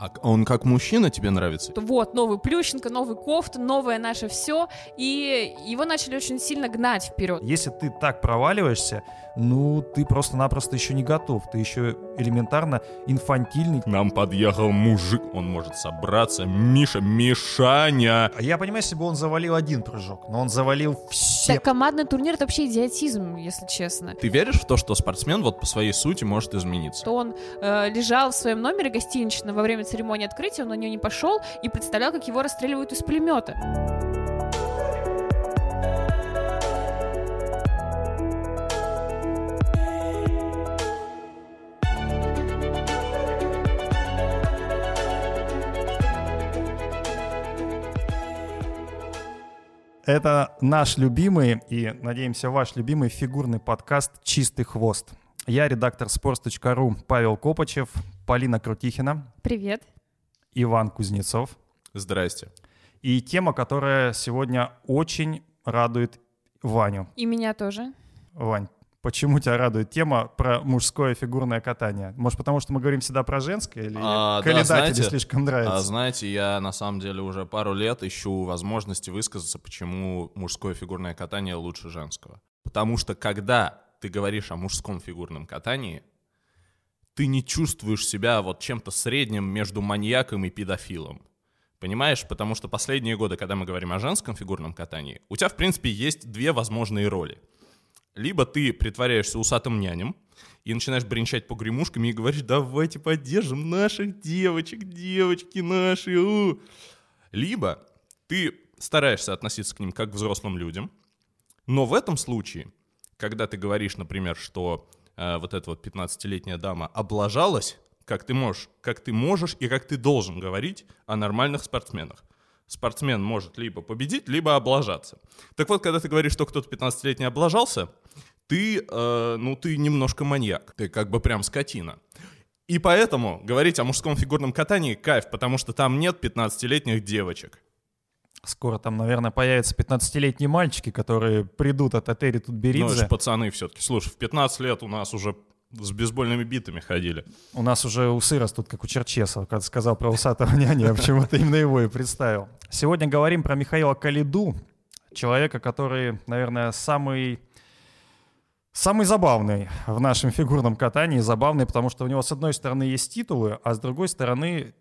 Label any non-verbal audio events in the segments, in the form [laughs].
А он как мужчина тебе нравится? Вот, новый Плющенко, новый кофт, новое наше все. И его начали очень сильно гнать вперед. Если ты так проваливаешься, ну, ты просто-напросто еще не готов. Ты еще элементарно инфантильный. К нам подъехал мужик, он может собраться. Миша, Мишаня! А Я понимаю, если бы он завалил один прыжок, но он завалил все. Так, командный турнир — это вообще идиотизм, если честно. Ты веришь в то, что спортсмен вот по своей сути может измениться? То он э, лежал в своем номере гостиничном во время церемонии открытия, он на нее не пошел и представлял, как его расстреливают из пулемета. Это наш любимый и, надеемся, ваш любимый фигурный подкаст «Чистый хвост». Я редактор sports.ru Павел Копачев, Полина Крутихина, Привет. Иван Кузнецов. Здрасте. И тема, которая сегодня очень радует Ваню. И меня тоже. Вань, почему тебя радует тема про мужское фигурное катание? Может, потому что мы говорим всегда про женское или А, да, кандидате знаете, слишком нравится? А знаете, я на самом деле уже пару лет ищу возможности высказаться, почему мужское фигурное катание лучше женского. Потому что когда ты говоришь о мужском фигурном катании, ты не чувствуешь себя вот чем-то средним между маньяком и педофилом. Понимаешь? Потому что последние годы, когда мы говорим о женском фигурном катании, у тебя, в принципе, есть две возможные роли. Либо ты притворяешься усатым нянем и начинаешь бренчать погремушками и говоришь, давайте поддержим наших девочек, девочки наши. у». Либо ты стараешься относиться к ним как к взрослым людям, но в этом случае, когда ты говоришь, например, что э, вот эта вот 15-летняя дама облажалась, как ты можешь, как ты можешь и как ты должен говорить о нормальных спортсменах. Спортсмен может либо победить, либо облажаться. Так вот, когда ты говоришь, что кто-то 15-летний облажался, ты, э, ну, ты немножко маньяк. Ты как бы прям скотина. И поэтому говорить о мужском фигурном катании кайф, потому что там нет 15-летних девочек. Скоро там, наверное, появятся 15-летние мальчики, которые придут от Атери Ну, это Тутберидзе. ж пацаны все-таки. Слушай, в 15 лет у нас уже с бейсбольными битами ходили. У нас уже усы растут, как у Черчесова. Когда сказал про усатого няня, почему-то именно его и представил. Сегодня говорим про Михаила Калиду, человека, который, наверное, самый Самый забавный в нашем фигурном катании, забавный, потому что у него с одной стороны есть титулы, а с другой стороны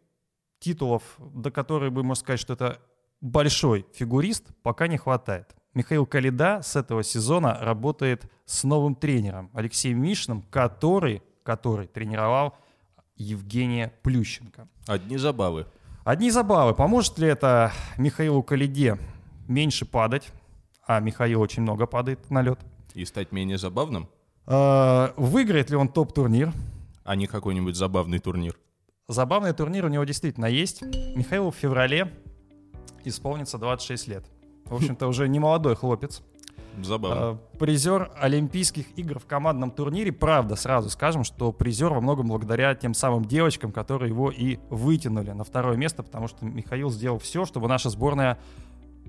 титулов, до которых бы можно сказать, что это большой фигурист, пока не хватает. Михаил Калида с этого сезона работает с новым тренером Алексеем Мишиным, который, который тренировал Евгения Плющенко. Одни забавы. Одни забавы. Поможет ли это Михаилу Калиде меньше падать? А Михаил очень много падает на лед. И стать менее забавным, Э, Выиграет ли он топ-турнир? а не какой-нибудь забавный турнир. Забавный турнир у него действительно есть. Михаилу в феврале исполнится 26 лет. В общем-то, уже не молодой хлопец. Забавно. Э, Призер Олимпийских игр в командном турнире. Правда, сразу скажем, что призер во многом благодаря тем самым девочкам, которые его и вытянули на второе место, потому что Михаил сделал все, чтобы наша сборная,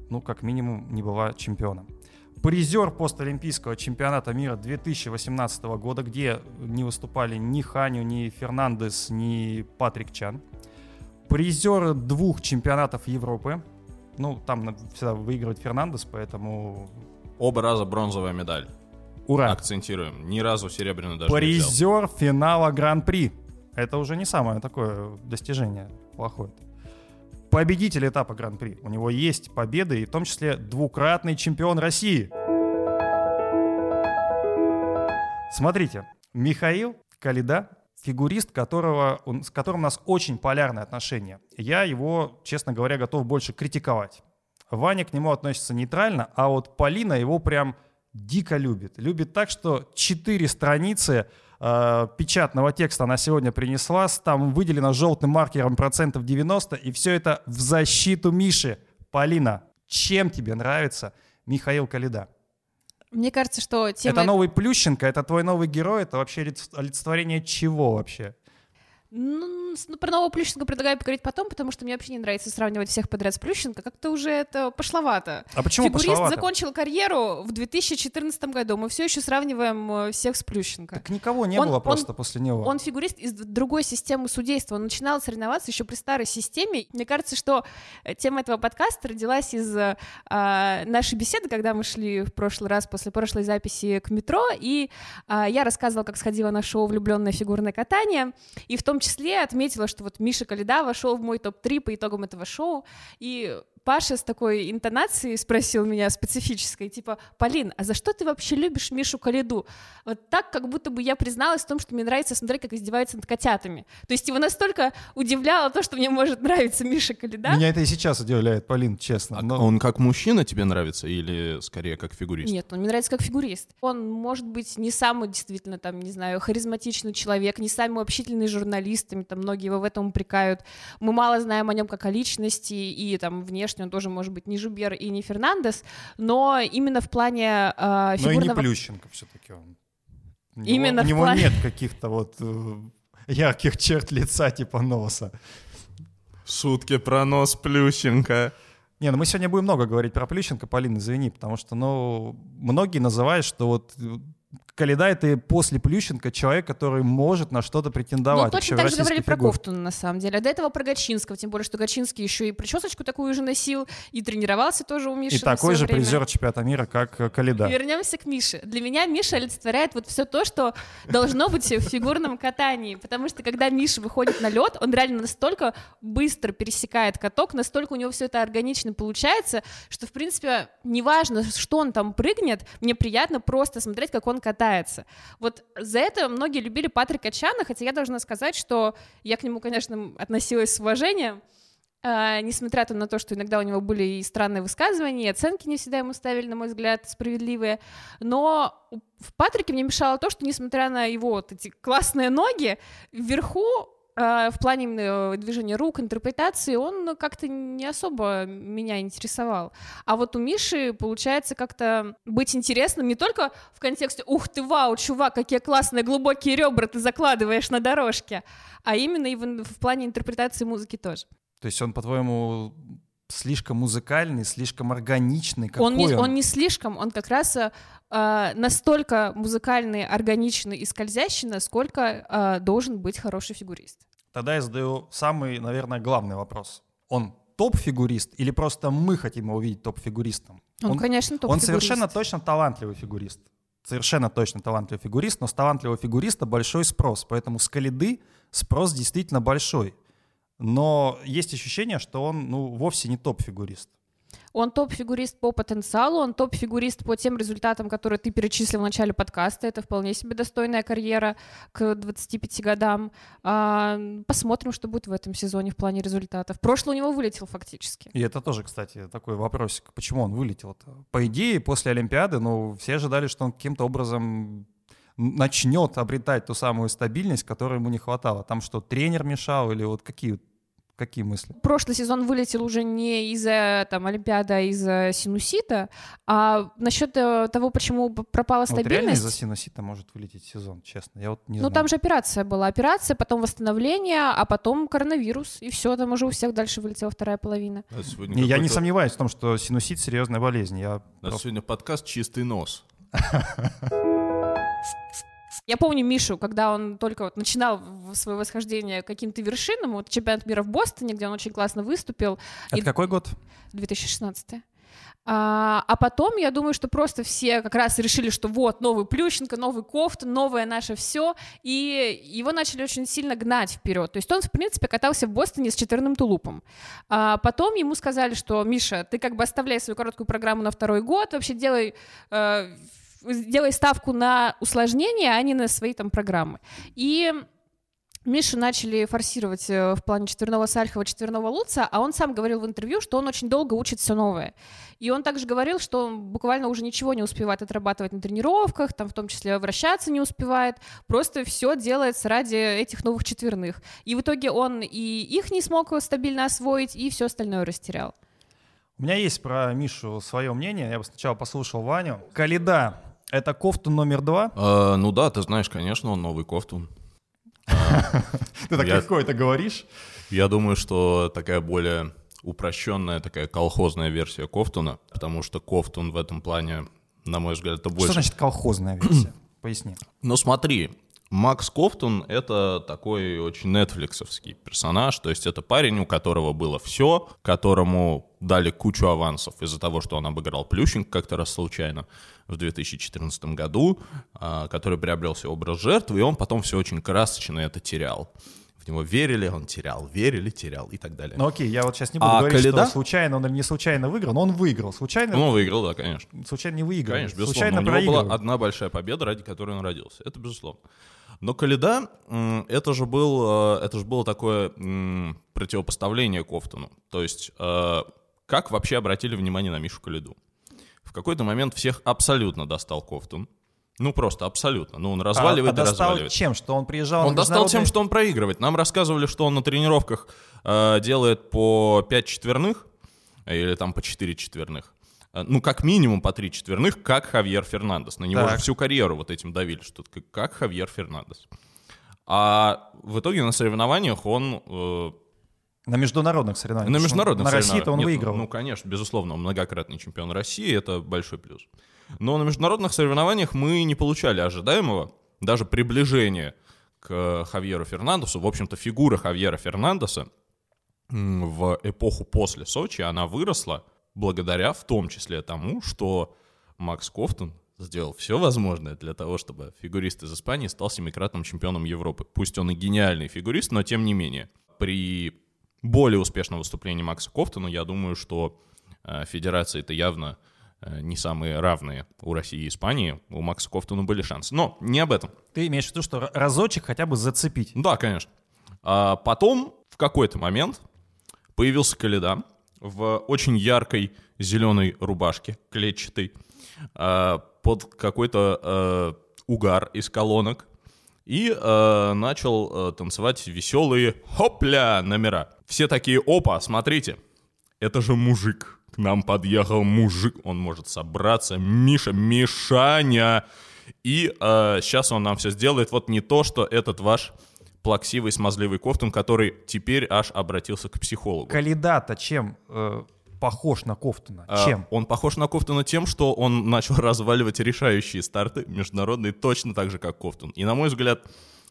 ну, как минимум, не была чемпионом. Призер постолимпийского чемпионата мира 2018 года, где не выступали ни Ханю, ни Фернандес, ни Патрик Чан. Призер двух чемпионатов Европы. Ну, там всегда выигрывает Фернандес, поэтому Оба раза бронзовая медаль. ура. Акцентируем. Ни разу серебряную даже. Призер финала Гран-при. Это уже не самое такое достижение плохое. Победитель этапа Гран-при. У него есть победы, и в том числе двукратный чемпион России. Смотрите, Михаил Калида, фигурист, которого, он- с которым у нас очень полярные отношения. Я его, честно говоря, готов больше критиковать. Ваня к нему относится нейтрально, а вот Полина его прям дико любит. Любит так, что четыре страницы э, печатного текста она сегодня принесла, там выделено желтым маркером процентов 90, и все это в защиту Миши. Полина, чем тебе нравится Михаил Калида? Мне кажется, что тема... Это новый Плющенко, это твой новый герой, это вообще олиц- олицетворение чего вообще? Ну, ну, про нового Плющенко предлагаю поговорить потом, потому что мне вообще не нравится сравнивать всех подряд с Плющенко. Как-то уже это пошловато. А почему Фигурист пошловато? закончил карьеру в 2014 году. Мы все еще сравниваем э, всех с Плющенко. Так никого не Он- было он- просто после него. Он фигурист из другой системы судейства. Он начинал соревноваться еще при старой системе. Мне кажется, что э, тема этого подкаста родилась из э, нашей беседы, когда мы шли в прошлый раз после прошлой записи к метро, и а, я рассказывала, как сходила на шоу «Влюбленное фигурное катание», и в том числе отметила, что вот Миша Калида вошел в мой топ-3 по итогам этого шоу, и Паша с такой интонацией спросил меня специфической, типа, Полин, а за что ты вообще любишь Мишу Калиду? Вот так, как будто бы я призналась в том, что мне нравится смотреть, как издеваются над котятами. То есть его настолько удивляло то, что мне может нравиться Миша Калида. Меня это и сейчас удивляет, Полин, честно. А Но- Он как мужчина тебе нравится или скорее как фигурист? Нет, он мне нравится как фигурист. Он может быть не самый действительно там, не знаю, харизматичный человек, не самый общительный с журналистами, там многие его в этом упрекают. Мы мало знаем о нем как о личности, и там внешне он тоже может быть не Жубер и не Фернандес, но именно в плане э, Но и не фигурного... Плющенко все-таки он. У него- Именно У него плане- нет каких-то вот э, ярких черт лица типа носа. Шутки про нос Плющенко. Не, ну мы сегодня будем много говорить про Плющенко, Полин, извини, потому что, ну, многие называют, что вот э, Каледа — это после Плющенко человек, который может на что-то претендовать. Ну, точно так же говорили про фигуре. Кофтуна, на самом деле. А до этого про Гачинского, тем более, что Гачинский еще и причесочку такую же носил, и тренировался тоже у Миши И такой же время. призер чемпионата мира, как э, Каледа. Вернемся к Мише. Для меня Миша олицетворяет вот все то, что должно быть в фигурном катании. Потому что когда Миша выходит на лед, он реально настолько быстро пересекает каток, настолько у него все это органично получается, что, в принципе, неважно, что он там прыгнет, мне приятно просто смотреть, как он катается. Вот за это многие любили Патрика Чана, хотя я должна сказать, что я к нему, конечно, относилась с уважением, а, несмотря на то, что иногда у него были и странные высказывания, и оценки не всегда ему ставили, на мой взгляд, справедливые. Но в Патрике мне мешало то, что, несмотря на его вот эти классные ноги, вверху в плане именно движения рук, интерпретации, он как-то не особо меня интересовал. А вот у Миши получается как-то быть интересным не только в контексте «Ух ты, вау, чувак, какие классные глубокие ребра ты закладываешь на дорожке», а именно и в, в плане интерпретации музыки тоже. То есть он, по-твоему, слишком музыкальный, слишком органичный? Какой Он не, он не слишком, он как раз э, э, настолько музыкальный, органичный и скользящий, насколько э, должен быть хороший фигурист. Тогда я задаю самый, наверное, главный вопрос. Он топ-фигурист или просто мы хотим его увидеть топ-фигуристом? Он, конечно, топ Он совершенно точно талантливый фигурист. Совершенно точно талантливый фигурист, но с талантливого фигуриста большой спрос. Поэтому с Калиды спрос действительно большой. Но есть ощущение, что он ну, вовсе не топ-фигурист. Он топ-фигурист по потенциалу, он топ-фигурист по тем результатам, которые ты перечислил в начале подкаста. Это вполне себе достойная карьера к 25 годам. А, посмотрим, что будет в этом сезоне в плане результатов. Прошлый у него вылетел фактически. И это тоже, кстати, такой вопросик. Почему он вылетел-то? По идее, после Олимпиады, ну, все ожидали, что он каким-то образом начнет обретать ту самую стабильность, которой ему не хватало. Там что, тренер мешал или вот какие, какие мысли? Прошлый сезон вылетел уже не из-за там, Олимпиады, а из-за синусита. А насчет э, того, почему пропала Вот реально стабильность... из-за синусита может вылететь сезон, честно. Я вот не Ну, знаю. там же операция была. Операция, потом восстановление, а потом коронавирус. И все, там уже у всех дальше вылетела вторая половина. А Не, я не сомневаюсь в том, что синусит серьезная болезнь. Я У нас просто- сегодня подкаст «Чистый нос». [laughs] Я помню Мишу, когда он только вот начинал свое восхождение к каким-то вершинам, вот чемпионат мира в Бостоне, где он очень классно выступил, Это и- какой год? 2016 а, а потом, я думаю, что просто все как раз решили, что вот, новый Плющенко, новый Кофт, новое наше все, и его начали очень сильно гнать вперед. То есть он, в принципе, катался в Бостоне с четверным тулупом. А потом ему сказали, что, Миша, ты как бы оставляй свою короткую программу на второй год, вообще делай... э, делай ставку на усложнение, а не на свои там программы. И Мишу начали форсировать э, в плане четверного Сальхова, четверного Луца, а он сам говорил в интервью, что он очень долго учит все новое. И он также говорил, что он буквально уже ничего не успевает отрабатывать на тренировках, там в том числе вращаться не успевает, просто все делается ради этих новых четверных. И в итоге он и их не смог стабильно освоить, и все остальное растерял. У меня есть про Мишу свое мнение. Я бы сначала послушал Ваню. Калида — это кофту номер два. А, ну да, ты знаешь, конечно, он новый Кофтун. А, [laughs] Ты так легко это говоришь. Я думаю, что такая более упрощенная, такая колхозная версия Кофтуна, потому что Кофтун в этом плане, на мой взгляд, это больше... Что значит колхозная версия? [clears throat] Поясни. Ну смотри, Макс Кофтун — это такой очень нетфликсовский персонаж, то есть это парень, у которого было все, которому дали кучу авансов из-за того, что он обыграл Плющенко как-то раз случайно в 2014 году, а, который приобрел себе образ жертвы, и он потом все очень красочно это терял. В него верили, он терял, верили, терял и так далее. Ну окей, я вот сейчас не буду А говорить, Каледа? что случайно он или не случайно выиграл, но он выиграл. Случайно, Ну, он выиграл, да, конечно. случайно не выиграл. Конечно, безусловно. случайно У него проиграл. была одна большая победа, ради которой он родился. Это безусловно. Но Каледа, это же, был, э, это же было такое противопоставление Кофтону. То есть, э, как вообще обратили внимание на Мишу Каледу? В какой-то момент всех абсолютно достал Кофтун. Ну, просто абсолютно. Ну, он разваливает а, а и достал разваливает. чем? Что он приезжал Он на достал тем, что он проигрывает. Нам рассказывали, что он на тренировках э, делает по 5 четверных, или там по 4 четверных. Э, Ну, как минимум по 3 четверных, как Хавьер Фернандес. На него Так. же всю карьеру вот этим давили, что как, как Хавьер Фернандес. А в итоге на соревнованиях он... э, На международных соревнованиях. на международных На России-то он соревнованиях- Нет, выиграл. Ну, конечно, безусловно, он многократный чемпион России, это большой плюс. Но на международных соревнованиях мы не получали ожидаемого, даже приближения к Хавьеру Фернандесу. В общем-то, фигура Хавьера Фернандеса в эпоху после Сочи, она выросла благодаря в том числе тому, что Макс Кофтон сделал все возможное для того, чтобы фигурист из Испании стал семикратным чемпионом Европы. Пусть он и гениальный фигурист, но тем не менее. При более успешном выступлении Макса Кофтона, я думаю, что э, федерации это явно э, не самые равные у России и Испании. У Макса Кофтона были шансы. Но не об этом. Ты имеешь в виду, что разочек хотя бы зацепить. Да, конечно. А потом, в какой-то момент, появился Каледа в очень яркой зеленой рубашке, клетчатой, а, под какой-то угар из колонок. И начал танцевать веселые хопля номера. Все такие, опа, смотрите, это же мужик. К нам подъехал мужик, он может собраться. Миша, Мишаня. И сейчас он нам все сделает. Вот не то, что этот ваш плаксивый, смазливый Кофтун, который теперь аж обратился к психологу. Каледа-то чем э, похож на Кофтуна? А, Чем? Он похож на Кофтуна тем, что он начал [laughs] разваливать решающие старты международные точно так же, как Кофтун. И, на мой взгляд,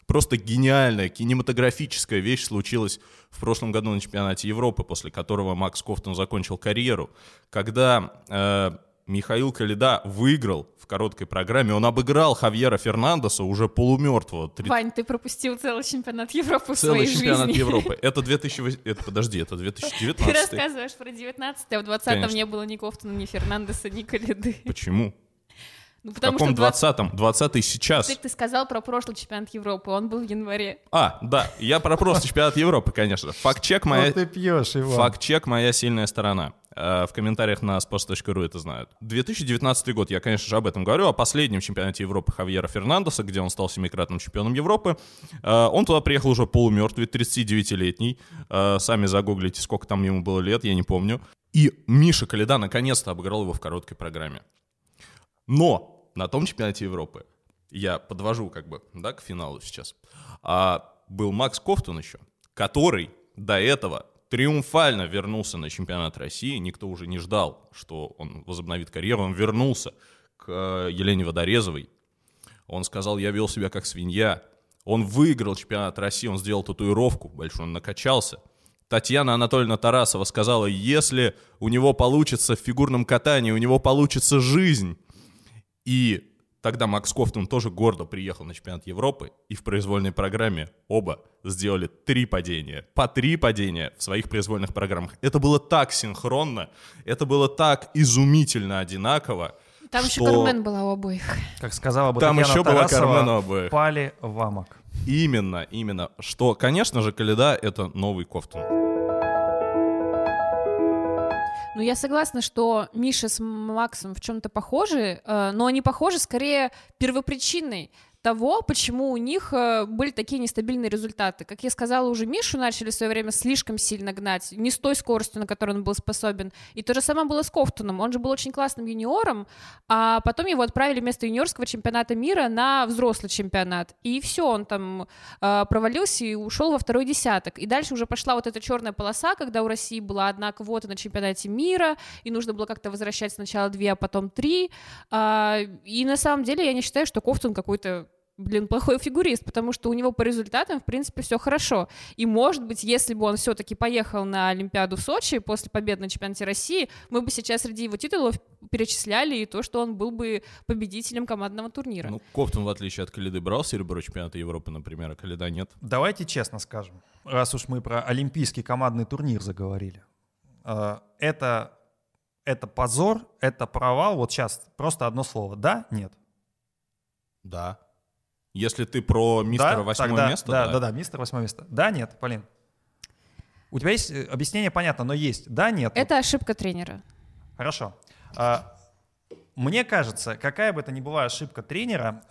просто гениальная кинематографическая вещь случилась в прошлом году на чемпионате Европы, после которого Макс Кофтун закончил карьеру, когда э, Михаил Каледа выиграл в короткой программе, он обыграл Хавьера Фернандеса уже полумертвого. Три- Вань, ты пропустил целый чемпионат Европы в Целый своей чемпионат жизни. Европы. Это 2008... Это, подожди, это Ты 2019. рассказываешь про 19 а в 20-м Конечно. не было ни Кофтона, ни Фернандеса, ни Каледы. Почему? Ну, В потому каком что 20 20-м? 20-й сейчас. Ты, ты сказал про прошлый чемпионат Европы, он был в январе. А, да, я про просто чемпионат Европы, конечно. Факт-чек моя... Ты пьешь, Иван. Факт-чек моя сильная сторона. Э, В комментариях на sports.ru это знают. 2019 год, я, конечно же, об этом говорю, о последнем чемпионате Европы Хавьера Фернандеса, где он стал семикратным чемпионом Европы. Э, Он туда приехал уже полумертвый, 39-летний. Э, Сами загуглите, сколько там ему было лет, я не помню. И Миша Каледа наконец-то обыграл его в короткой программе. Но на том чемпионате Европы, я подвожу как бы, да, к финалу сейчас, а, был Макс Кофтун еще, который до этого триумфально вернулся на чемпионат России. Никто уже не ждал, что он возобновит карьеру. Он вернулся к э, Елене Водорезовой. Он сказал, я вел себя как свинья. Он выиграл чемпионат России, он сделал татуировку большую, он накачался. Татьяна Анатольевна Тарасова сказала, если у него получится в фигурном катании, у него получится жизнь. И тогда Макс Кофтун тоже гордо приехал на чемпионат Европы, и в произвольной программе оба сделали три падения, по три падения в своих произвольных программах. Это было так синхронно, это было так изумительно одинаково. Там еще что Кармен была у обоих. Как сказала бы Там Татьяна еще была Тарасова, Кармен у обоих. пали в амок. Именно, именно, что, конечно же, Каледа — это новый Кофтун. Ну, я согласна, что Миша с Максом в чем-то похожи, э, но они похожи скорее первопричиной. Того, почему у них э, были такие нестабильные результаты. Как я сказала, уже Мишу начали в свое время слишком сильно гнать, не с той скоростью, на которой он был способен. И то же самое было с Кофтуном. Он же был очень классным юниором, а потом его отправили вместо юниорского чемпионата мира на взрослый чемпионат. И все, он там э, провалился и ушел во второй десяток. И дальше уже пошла вот эта черная полоса, когда у России была одна квота на чемпионате мира, и нужно было как-то возвращать сначала две, а потом три. Э, и на самом деле я не считаю, что Кофтун какой-то блин, плохой фигурист, потому что у него по результатам, в принципе, все хорошо. И, может быть, если бы он все-таки поехал на Олимпиаду в Сочи после победы на чемпионате России, мы бы сейчас среди его титулов перечисляли и то, что он был бы победителем командного турнира. Ну, Кофтон, в отличие от Калиды, брал серебро чемпионата Европы, например, а Калида нет. Давайте честно скажем, раз уж мы про олимпийский командный турнир заговорили. Э, это, это позор, это провал. Вот сейчас просто одно слово. Да, нет? Да. Если ты про мистера да? восьмое Тогда, место, да, да. да, да, мистер восьмое место. Да, нет, Полин? У тебя есть э, объяснение, понятно, но есть. Да, нет? Это ошибка тренера. Хорошо. А, Мне кажется, какая бы это ни была ошибка тренера,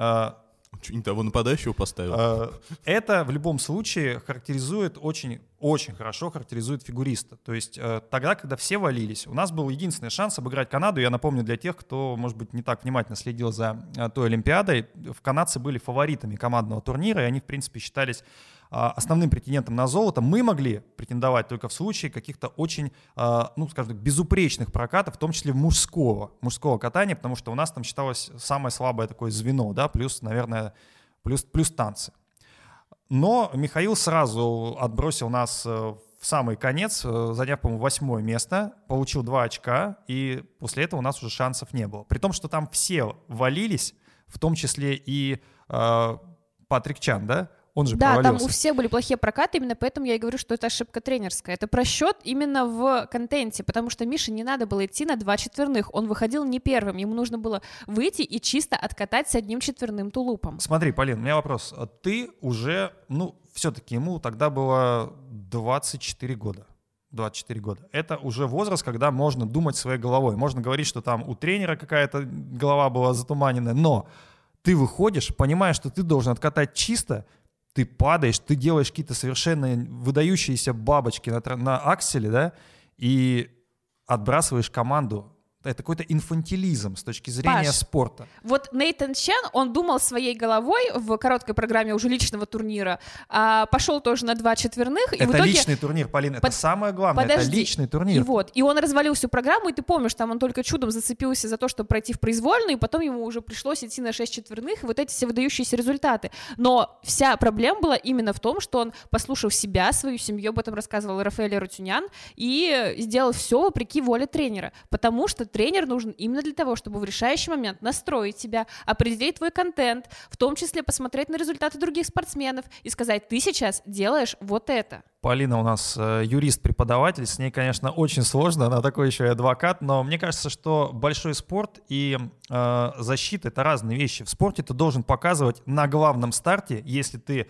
Чё, не того нападающего поставил? а, это в любом случае характеризует очень, очень хорошо характеризует фигуриста. То есть э, тогда, когда все валились, у нас был единственный шанс обыграть Канаду. Я напомню для тех, кто, может быть, не так внимательно следил за э, той Олимпиадой, в канадцы были фаворитами командного турнира, и они, в принципе, считались основным претендентом на золото. Мы могли претендовать только в случае каких-то очень, а, ну, скажем так, безупречных прокатов, в том числе мужского, мужского катания, потому что у нас там считалось самое слабое такое звено, да, плюс, наверное, плюс, плюс танцы. Но Михаил сразу отбросил нас э, в самый конец, э, заняв, по-моему, восьмое место, получил два очка, и после этого у нас уже шансов не было. При том, что там все валились, в том числе и э, Патрик Чан, да? Он же Да, там провалился. у всех были плохие прокаты, именно поэтому я и говорю, что это ошибка тренерская. Это просчет именно в контенте, потому что Мише не надо было идти на два четверных. Он выходил не первым, ему нужно было выйти и чисто откатать с одним четверным тулупом. Смотри, Полин, у меня вопрос. А Ты уже, ну, все-таки ему тогда было 24 года. 24 года. Это уже возраст, когда можно думать своей головой. Можно говорить, что там у тренера какая-то голова была затуманенная, но ты выходишь, понимаешь, что ты должен откатать чисто, ты падаешь, ты делаешь какие-то совершенно выдающиеся бабочки на, на акселе, да, и отбрасываешь команду. Это какой-то инфантилизм с точки зрения Паш, спорта. Вот Нейтан Чен, он думал своей головой в короткой программе уже личного турнира, а, пошел тоже на два четверных, и это в итоге... личный турнир, Полин, это Под- самое главное, Подожди. это личный И турнир. вот, и он развалил всю программу, и ты помнишь, там он только чудом зацепился за то, чтобы пройти в произвольную, и потом ему уже пришлось идти на 6 четверных, и вот эти все выдающиеся результаты. Но вся проблема была именно в том, что он послушал себя, свою семью, об этом рассказывал Рафаэль Рутюнян, и сделал все вопреки воле тренера, потому что тренер нужен именно для того, чтобы в решающий момент настроить тебя, определить твой контент, в том числе посмотреть на результаты других спортсменов и сказать, ты сейчас делаешь вот это. Полина у нас э, юрист-преподаватель, с ней, конечно, очень сложно, она такой еще и адвокат, но мне кажется, что большой спорт и э, защита — это разные вещи. В спорте ты должен показывать на главном старте, если ты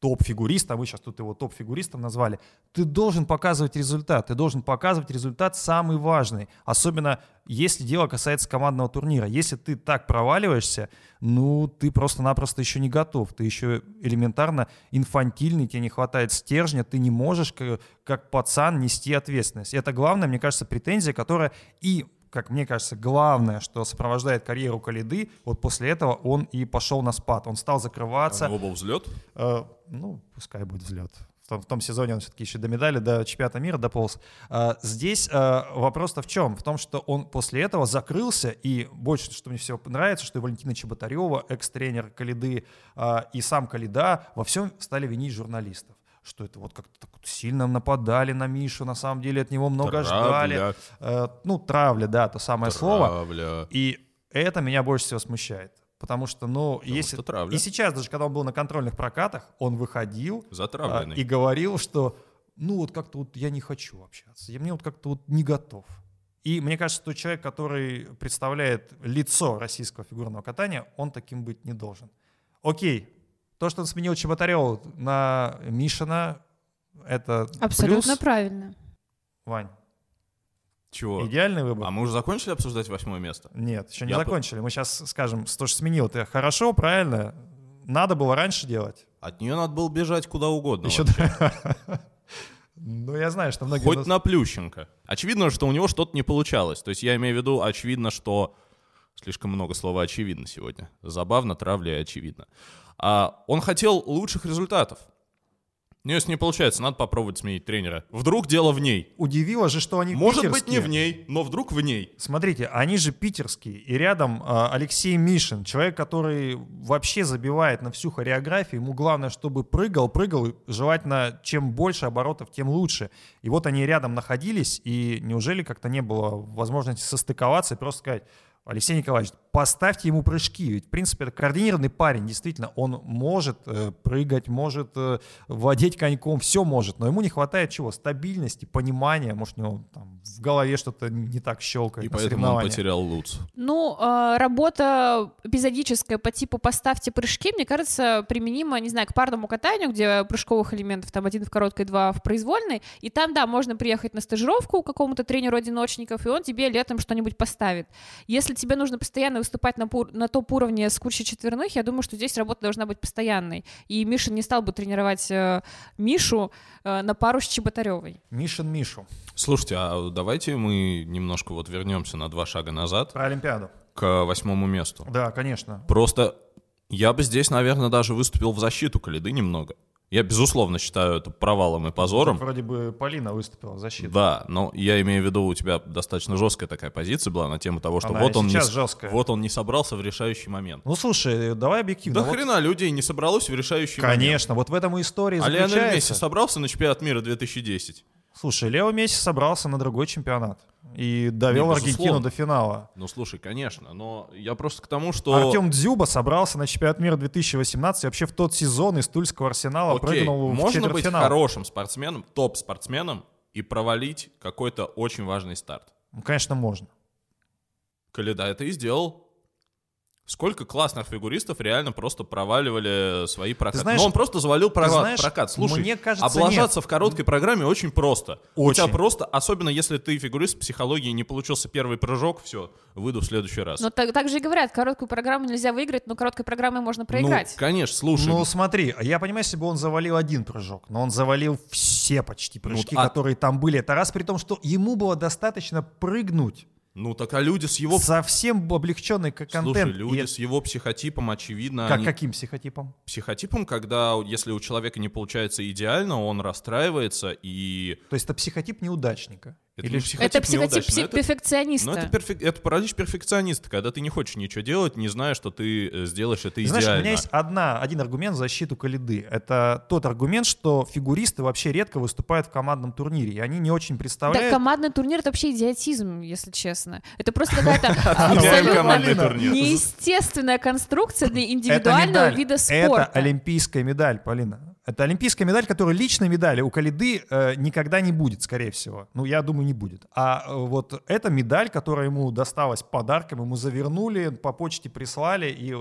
топ-фигурист, а вы сейчас тут его топ-фигуристом назвали, ты должен показывать результат, ты должен показывать результат самый важный, особенно если дело касается командного турнира. Если ты так проваливаешься, ну, ты просто-напросто еще не готов, ты еще элементарно инфантильный, тебе не хватает стержня, ты не можешь как, как пацан нести ответственность. И это главная, мне кажется, претензия, которая и как мне кажется, главное, что сопровождает карьеру Калиды, вот после этого он и пошел на спад. Он стал А закрываться. У него был взлет? Э, ну, пускай будет взлет. В том, в том сезоне он все-таки еще до медали, до чемпионата мира дополз. Э, здесь э, вопрос-то в чем? В том, что он после этого закрылся, и больше, что мне всего нравится, что и Валентина Чеботарева, экс-тренер Калиды, э, и сам Калида во всем стали винить журналистов что это вот как-то так вот сильно нападали на Мишу, на самом деле от него много ждали. Травля. Э, ну, травля, да, то самое слово. Травля. И это меня больше всего смущает. Потому что, ну, если... что травля. И сейчас, даже когда он был на контрольных прокатах, он выходил а, Затравленный. и говорил, что, ну, вот как-то вот я не хочу общаться, я мне вот как-то вот не готов. И мне кажется, что человек, который представляет лицо российского фигурного катания, он таким быть не должен. Окей, то, что он сменил Чеботареву на Мишина, это Абсолютно плюс. правильно. Вань, Чего? идеальный выбор? А мы уже закончили обсуждать восьмое место? Нет, еще не Я по- закончили. Мы сейчас скажем, что ж сменил ты хорошо, правильно, надо было раньше делать. От нее надо было бежать куда угодно. Еще. [laughs] Ну, я знаю, что многие... Хоть нас- на Плющенко. Очевидно, что у него что-то не получалось. То есть я имею в виду, очевидно, что... Слишком много слова «очевидно» сегодня. Забавно, травля и очевидно. А он хотел лучших результатов. Ну, если не получается, надо попробовать сменить тренера. Вдруг дело в ней. Удивило же, что они Может быть, не питерские. в ней, но вдруг в ней. Смотрите, они же питерские, и рядом а, Алексей Мишин, человек, который вообще забивает на всю хореографию, ему главное, чтобы прыгал, прыгал, и желательно, чем больше оборотов, тем лучше. И вот они рядом находились, и неужели как-то не было возможности состыковаться и просто сказать, Алексей Николаевич, поставьте ему прыжки, ведь, в принципе, это координированный парень, действительно, он может э, прыгать, может э, владеть коньком, все может, но ему не хватает чего? Стабильности, понимания, может, у него там в голове что-то не так щелкает И поэтому он потерял Луц. Ну, э, работа эпизодическая по типу «поставьте прыжки», мне кажется, применима, не знаю, к парному катанию, где прыжковых элементов там один в короткой, два в произвольной, и там, да, можно приехать на стажировку к какому-то тренеру-одиночников, и он тебе летом что-нибудь поставит. Если тебе нужно постоянно выступать на, пур- на топ-уровне с кучей четверных, я думаю, что здесь работа должна быть постоянной. И Миша не стал бы тренировать э, Мишу э, на пару с Чеботаревой. Мишин Мишу. Слушайте, а давайте мы немножко вот вернемся на два шага назад Про Олимпиаду. к восьмому месту. Да, конечно. Просто я бы здесь, наверное, даже выступил в защиту Калиды немного. Я, безусловно, считаю это провалом и позором. Вроде бы Полина выступила в защиту. Да, но я имею в виду, у тебя достаточно жесткая такая позиция была на тему того, что Она вот он, не, жесткая. вот он не собрался в решающий момент. Ну слушай, давай объективно. Да Вот, хрена людей не собралось в решающий момент. Конечно, вот в этом и история А Лионель Месси заключается. собрался на чемпионат мира 2010? Слушай, Лео Месси собрался на другой чемпионат и довел Не, Аргентину до финала. Ну, слушай, конечно, но я просто к тому, что... Артем Дзюба собрался на чемпионат мира 2018 и вообще в тот сезон из Тульского арсенала Окей, прыгнул в можно быть хорошим спортсменом, топ-спортсменом и провалить какой-то очень важный старт. Ну, конечно, можно. Каледа это и сделал. Сколько классных фигуристов реально просто проваливали свои прокаты. знаешь- Но он просто завалил права- знаешь, прокат. Слушай, мне кажется, облажаться в короткой программе очень просто. У тебя Очень. просто, особенно если ты фигурист психологии, не получился первый прыжок, все, выйду в следующий раз. Но так, так же и говорят, короткую программу нельзя выиграть, но короткой программой можно проиграть. Ну, конечно, слушай. Ну смотри, я понимаю, если бы он завалил один прыжок, но он завалил все почти прыжки, а- которые там были. Это раз при том, что ему было достаточно прыгнуть. Ну так а люди с его... Совсем облегченный как контент. Слушай, И люди это- с его психотипом, очевидно, Как, они- каким психотипом? психотипом, когда если у человека не получается идеально, он расстраивается и... То есть это психотип неудачника. Это Или не ш- психотип это психотип пси- это- перфекциониста. Ну, это, перфек- это паралич перфекциониста, когда ты не хочешь ничего делать, не зная, что ты э, сделаешь это Ты Знаешь, у идеально. меня есть одна, один аргумент в защиту Калиды. Это тот аргумент, что фигуристы вообще редко выступают в командном турнире, и они не очень Да, представляют... командный турнир это вообще идиотизм, если честно. Это просто какая-то [laughs] неестественная конструкция для Это индивидуального вида Это спорта. олимпийская медаль, Полина. Это олимпийская медаль, которая личной медали у Калиды э, никогда не будет, скорее всего. Ну, я думаю, не будет. А э, вот эта медаль, которая ему досталась подарком, ему завернули, по почте прислали, и,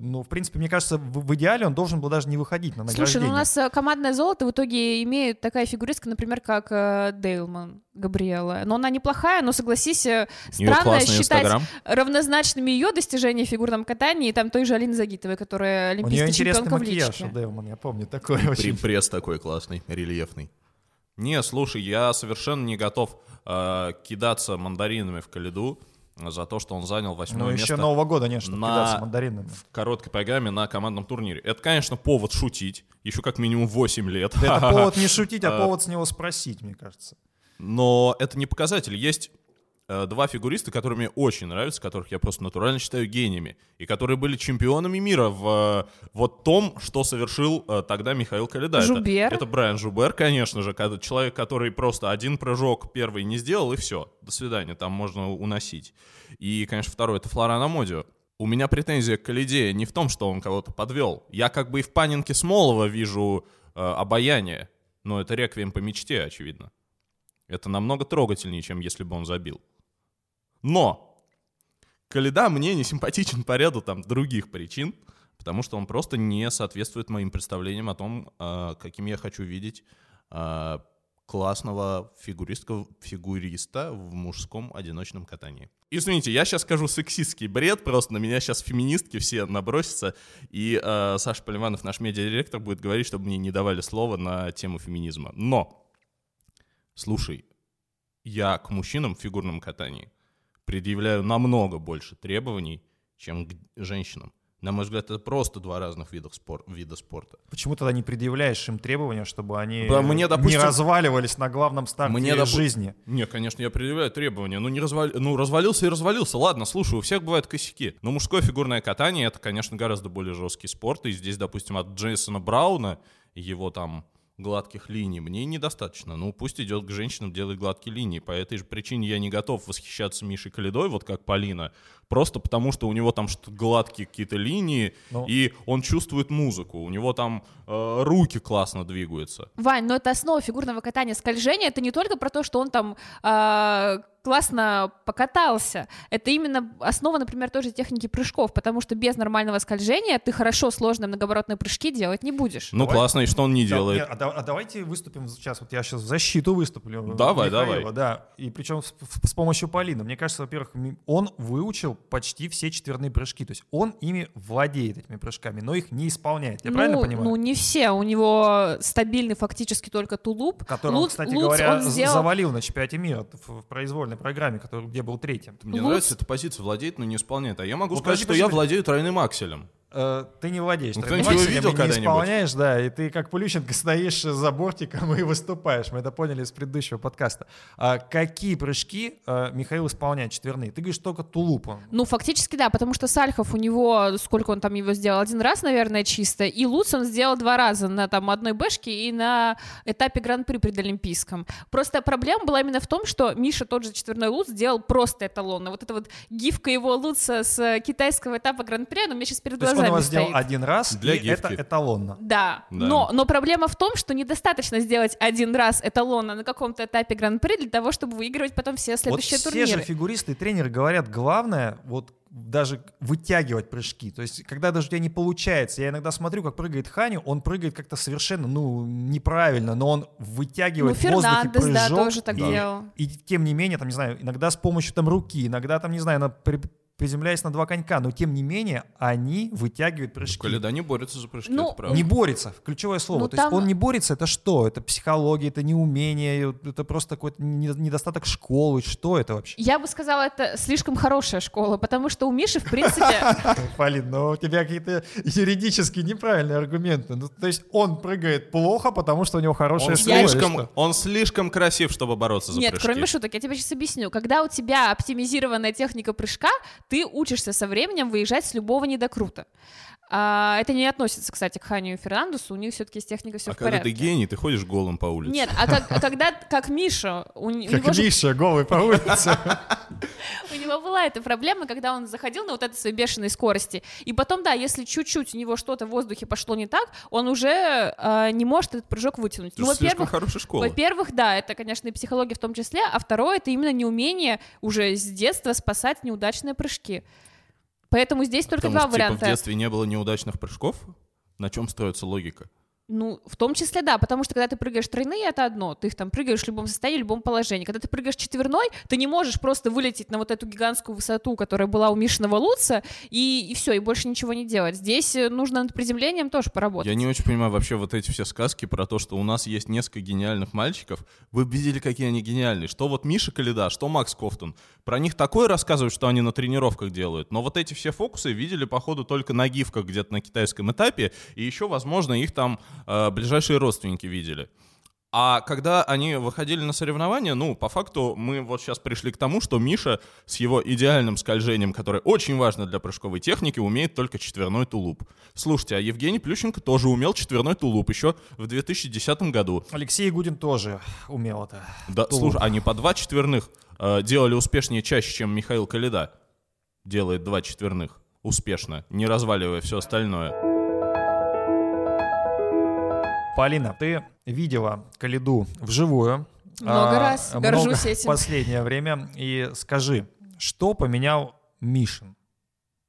ну, в принципе, мне кажется, в, в идеале он должен был даже не выходить на Слушай, награждение. ну у нас э, командное золото в итоге имеет такая фигуристка, например, как э, Дейлман Габриэла. Но она неплохая, но согласись, э, странно считать Инстаграм. равнозначными ее достижения в фигурном катании и там той же Алины Загитовой, которая У нее олимпийская интересный чемпионка в макияж личке. у Делман, я помню, такой При- очень. Пресс такой классный, рельефный. Не, слушай, я совершенно не готов э, кидаться мандаринами в Калиду за то, что он занял восьмое Ну, место еще Нового года нет, чтобы на- мандаринами. в короткой программе на командном турнире. Это, конечно, повод шутить. Еще как минимум 8 лет. Это [laughs] повод не шутить, а повод с него спросить, мне кажется. Но это не показатель. Есть два фигуриста, которые мне очень нравятся, которых я просто натурально считаю гениями, и которые были чемпионами мира в э, вот том, что совершил э, тогда Михаил Калида. Это- Жубер. Это, Брайан Жубер, конечно же, человек, который просто один прыжок первый не сделал, и все, до свидания, там можно уносить. И, конечно, второй — это Флоран Амодио. У меня претензия к Калиде не в том, что он кого-то подвел. Я как бы и в Панинке Смолова вижу э, обаяние, но это реквием по мечте, очевидно. Это намного трогательнее, чем если бы он забил. Но Каледа мне не симпатичен по ряду там других причин, потому что он просто не соответствует моим представлениям о том, э, каким я хочу видеть э, классного фигуристка, фигуриста в мужском одиночном катании. Извините, я сейчас скажу сексистский бред, просто на меня сейчас феминистки все набросятся, и э, Саша Поливанов, наш медиадиректор, будет говорить, чтобы мне не давали слова на тему феминизма. Но, слушай, я к мужчинам в фигурном катании предъявляю намного больше требований, чем к женщинам. На мой взгляд, это просто два разных вида, спор- вида спорта. Почему тогда не предъявляешь им требования, чтобы они Да, мне, допустим- не разваливались на главном старте Мне, допу- жизни? Не, конечно, я предъявляю требования. Ну, не развали... ну, развалился и развалился. Ладно, слушай, у всех бывают косяки. Но мужское фигурное катание — это, конечно, гораздо более жесткий спорт. И здесь, допустим, от Джейсона Брауна, его там гладких линий мне недостаточно. Ну, пусть идет к женщинам, делает гладкие линии. По этой же причине я не готов восхищаться Мишей Калидой, вот как Полина, просто потому что у него там что гладкие какие-то линии, Ну. и он чувствует музыку, у него там э, руки классно двигаются. Вань, но это основа фигурного катания. Скольжение — это не только про то, что он там а, классно покатался. Это именно основа, например, тоже техники прыжков, потому что без нормального скольжения ты хорошо сложные многооборотные прыжки делать не будешь. Ну, Давай. классно, и что он не Да, делает? не, а, а давайте выступим сейчас. Вот я сейчас в защиту выступлю. Давай, Михаила, давай. Да, и причем с, с- помощью Полины. Мне кажется, во-первых, он выучил почти все четверные прыжки. То есть он ими владеет, этими прыжками, но их не исполняет. Я ну, правильно понимаю? ну, не все. У него стабильный фактически только тулуп. Который он, Луц- кстати Луц говоря, он сделал- завалил на чемпионате мира в, в произвольной программе, который, где был третьим. Мне Луц- нравится эта позиция, владеет, но не исполняет. А я могу Ну, сказать, что я владею тройным акселем. Э, ты не владеешь. Ну, и не исполняешь, да, и ты как Плющенко [laughs] стоишь за бортиком и выступаешь. Мы это поняли из предыдущего подкаста. А какие прыжки э, Михаил исполняет четверные? Ты говоришь только тулуп он. Ну, фактически, да, потому что Сальхов у него, сколько он там его сделал, один раз, наверное, чисто, и Луц он сделал два раза на там одной бэшке и на этапе Гран-при предолимпийском. Просто проблема была именно в том, что Миша тот же четверной Луц сделал просто эталонно. Вот эта вот гифка его Луца с китайского этапа Гран-при, она у меня сейчас перед глазами его сделал стоит. один раз, Для и гифки. это эталонно. Да, Да. Но, но проблема в том, что недостаточно сделать один раз эталонно на каком-то этапе Гран-при для того, чтобы выигрывать потом все следующие вот турниры. все же фигуристы и тренеры говорят, главное вот даже вытягивать прыжки. То есть, когда даже у тебя не получается, я иногда смотрю, как прыгает Ханю, он прыгает как-то совершенно, ну, неправильно, но он Ну, вытягивает в воздухе Фернандес, да, прыжок. тоже так Да. делал. И тем не менее, там, не знаю, иногда с помощью там руки, иногда там, не знаю, на, при- приземляясь на два конька, но тем не менее они вытягивают прыжки. Коляда не борется за прыжки, Ну, это правда. Не борется, ключевое слово. Ну, То там- есть он не борется, это что? Это психология, это неумение, это просто какой-то не- недостаток школы. Что это вообще? Я бы сказала, это слишком хорошая школа, потому что у Миши, в принципе, [laughs] Полин, но у тебя какие-то юридически неправильные аргументы. Ну, то есть он прыгает плохо, потому что у него хорошая школа. он слишком красив, чтобы бороться за нет, прыжки. кроме шуток, я тебе сейчас объясню. Когда у тебя оптимизированная техника прыжка, ты учишься со временем выезжать с любого недокрута. А, это не относится, кстати, к Ханю и Фернандесу, у них все-таки с техникой все а в когда порядке. ты гений, ты ходишь голым по улице. Нет, а, как- а когда, как Миша, у, н- у Как него же Миша, голый по улице. [laughs] У него была эта проблема, когда он заходил на вот этой своей бешеной скорости. И потом, да, если чуть-чуть у него что-то в воздухе пошло не так, он уже э, не может этот прыжок вытянуть. Это Ну, слишком во-первых, хорошая школа. во-первых, да, это, конечно, и психология в том числе, а второе, это именно неумение уже с детства спасать неудачные прыжки. Поэтому здесь только Потому два что типа, в варианта. детстве не было неудачных прыжков? На чем строится логика? Ну, в том числе, да, потому что когда ты прыгаешь тройные, это одно, ты их там прыгаешь в любом состоянии, в любом положении. Когда ты прыгаешь четверной, ты не можешь просто вылететь на вот эту гигантскую высоту, которая была у Мишиного Луца, и, и все, и больше ничего не делать. Здесь э, нужно над приземлением тоже поработать. Я не очень понимаю вообще вот эти все сказки про то, что у нас есть несколько гениальных мальчиков. Вы видели, какие они гениальные. Что вот Миша Калида, что Макс Кофтон. Про них такое рассказывают, что они на тренировках делают. Но вот эти все фокусы видели, походу, только на гифках где-то на китайском этапе. И еще, возможно, их там э, ближайшие родственники видели. А когда они выходили на соревнования, ну, по факту, мы вот сейчас пришли к тому, что Миша с его идеальным скольжением, которое очень важно для прыжковой техники, умеет только четверной тулуп. Слушайте, а Евгений Плющенко тоже умел четверной тулуп еще в 2010 году. Алексей Гудин тоже умел это. Да, Тулуп. слушай, они по два четверных э, делали успешнее чаще, чем Михаил Калида делает два четверных успешно, не разваливая все остальное. Полина, ты видела Калиду вживую. Много а, раз, много горжусь в этим. последнее время. И скажи, что поменял Мишин?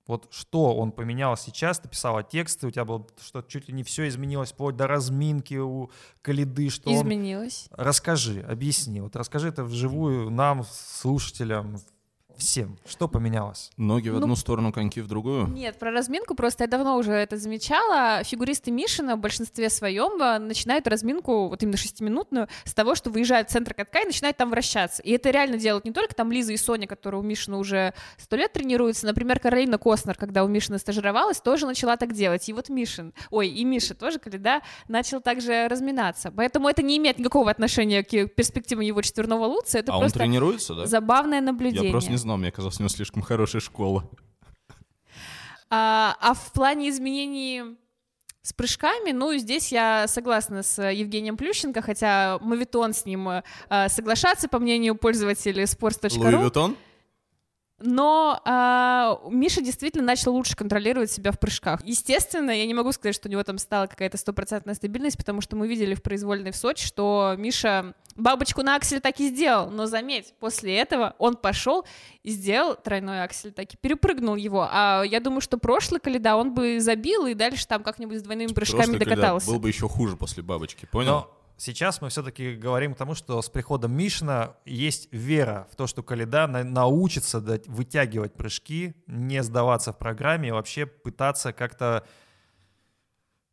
Вот что он поменял сейчас? Ты писала тексты, у тебя было что чуть ли не все изменилось, вплоть до разминки у Калиды, что он... Изменилось. Расскажи, объясни. Вот расскажи это вживую нам, слушателям, всем. Что поменялось? Ноги в Ну, одну сторону, коньки в другую. Нет, про разминку просто я давно уже это замечала. Фигуристы Мишина в большинстве своем э, начинают разминку, вот именно шестиминутную, с того, что выезжают в центр катка и начинают там вращаться. И это реально делают не только там Лиза и Соня, которые у Мишина уже сто лет тренируются. Например, Каролина Костнер, когда у Мишина стажировалась, тоже начала так делать. И вот Мишин, ой, и Миша тоже, когда начал также разминаться. Поэтому это не имеет никакого отношения к перспективам его четверного луца. Это а он тренируется, да? забавное наблюдение. Я просто не знал, мне казалось, у него слишком хорошая школа. А, а в плане изменений с прыжками, ну, здесь я согласна с Евгением Плющенко, хотя мавитон с ним э, соглашаться, по мнению пользователей Луи sports.ru. Но а, Миша действительно начал лучше контролировать себя в прыжках. Естественно, я не могу сказать, что у него там стала какая-то стопроцентная стабильность, потому что мы видели в произвольной в Сочи, что Миша бабочку на акселе так и сделал. Но заметь, после этого он пошел и сделал тройной аксель, так и перепрыгнул его. А я думаю, что прошлый Каледа он бы забил и дальше там как-нибудь с двойными прыжками Прошлый докатался. Был бы еще хуже после бабочки, понял? Но сейчас мы все-таки говорим к тому, что с приходом Мишина есть вера в то, что Каледа на- научится вытягивать прыжки, не сдаваться в программе и вообще пытаться как-то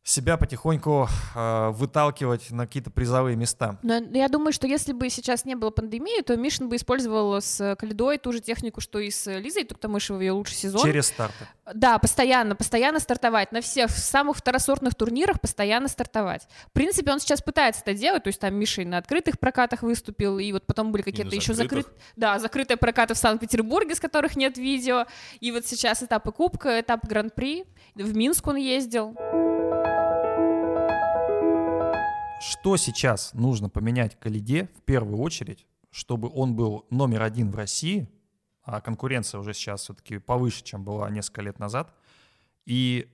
себя потихоньку э, выталкивать на какие-то призовые места. Но я думаю, что если бы сейчас не было пандемии, то Мишин бы использовал с Каледой ту же технику, что и с Лизой Туктамышевой, ее лучший сезон. Через старты. Да, постоянно, постоянно стартовать. На всех самых второсортных турнирах постоянно стартовать. В принципе, он сейчас пытается это делать. То есть там Миша и на открытых прокатах выступил, и вот потом были какие-то еще закрытые... Да, закрытые прокаты в Санкт-Петербурге, с которых нет видео. И вот сейчас этапы Кубка, этап Гран-при. В Минск он ездил. Что сейчас нужно поменять Калиде в первую очередь, чтобы он был номер один в России, а конкуренция уже сейчас все-таки повыше, чем была несколько лет назад. И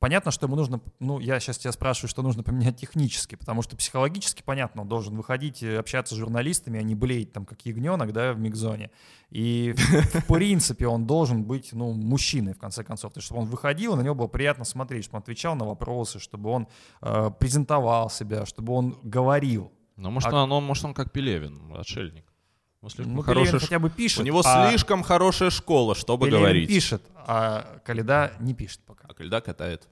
понятно, что ему нужно, ну, я сейчас тебя спрашиваю, что нужно поменять технически, потому что психологически, понятно, он должен выходить, и общаться с журналистами, а не блеять там, как ягненок, да, в мигзоне. И в принципе он должен быть, ну, мужчиной, в конце концов. То есть, чтобы он выходил, на него было приятно смотреть, чтобы он отвечал на вопросы, чтобы он э, презентовал себя, чтобы он говорил. Ну, может, А- он- может, он как Пелевин, отшельник. У него слишком Ну, хорошая ш- хотя бы пишет. У него а слишком хорошая школа, чтобы Пелевин говорить. пишет, а Каледа не пишет пока. А Кальда катает.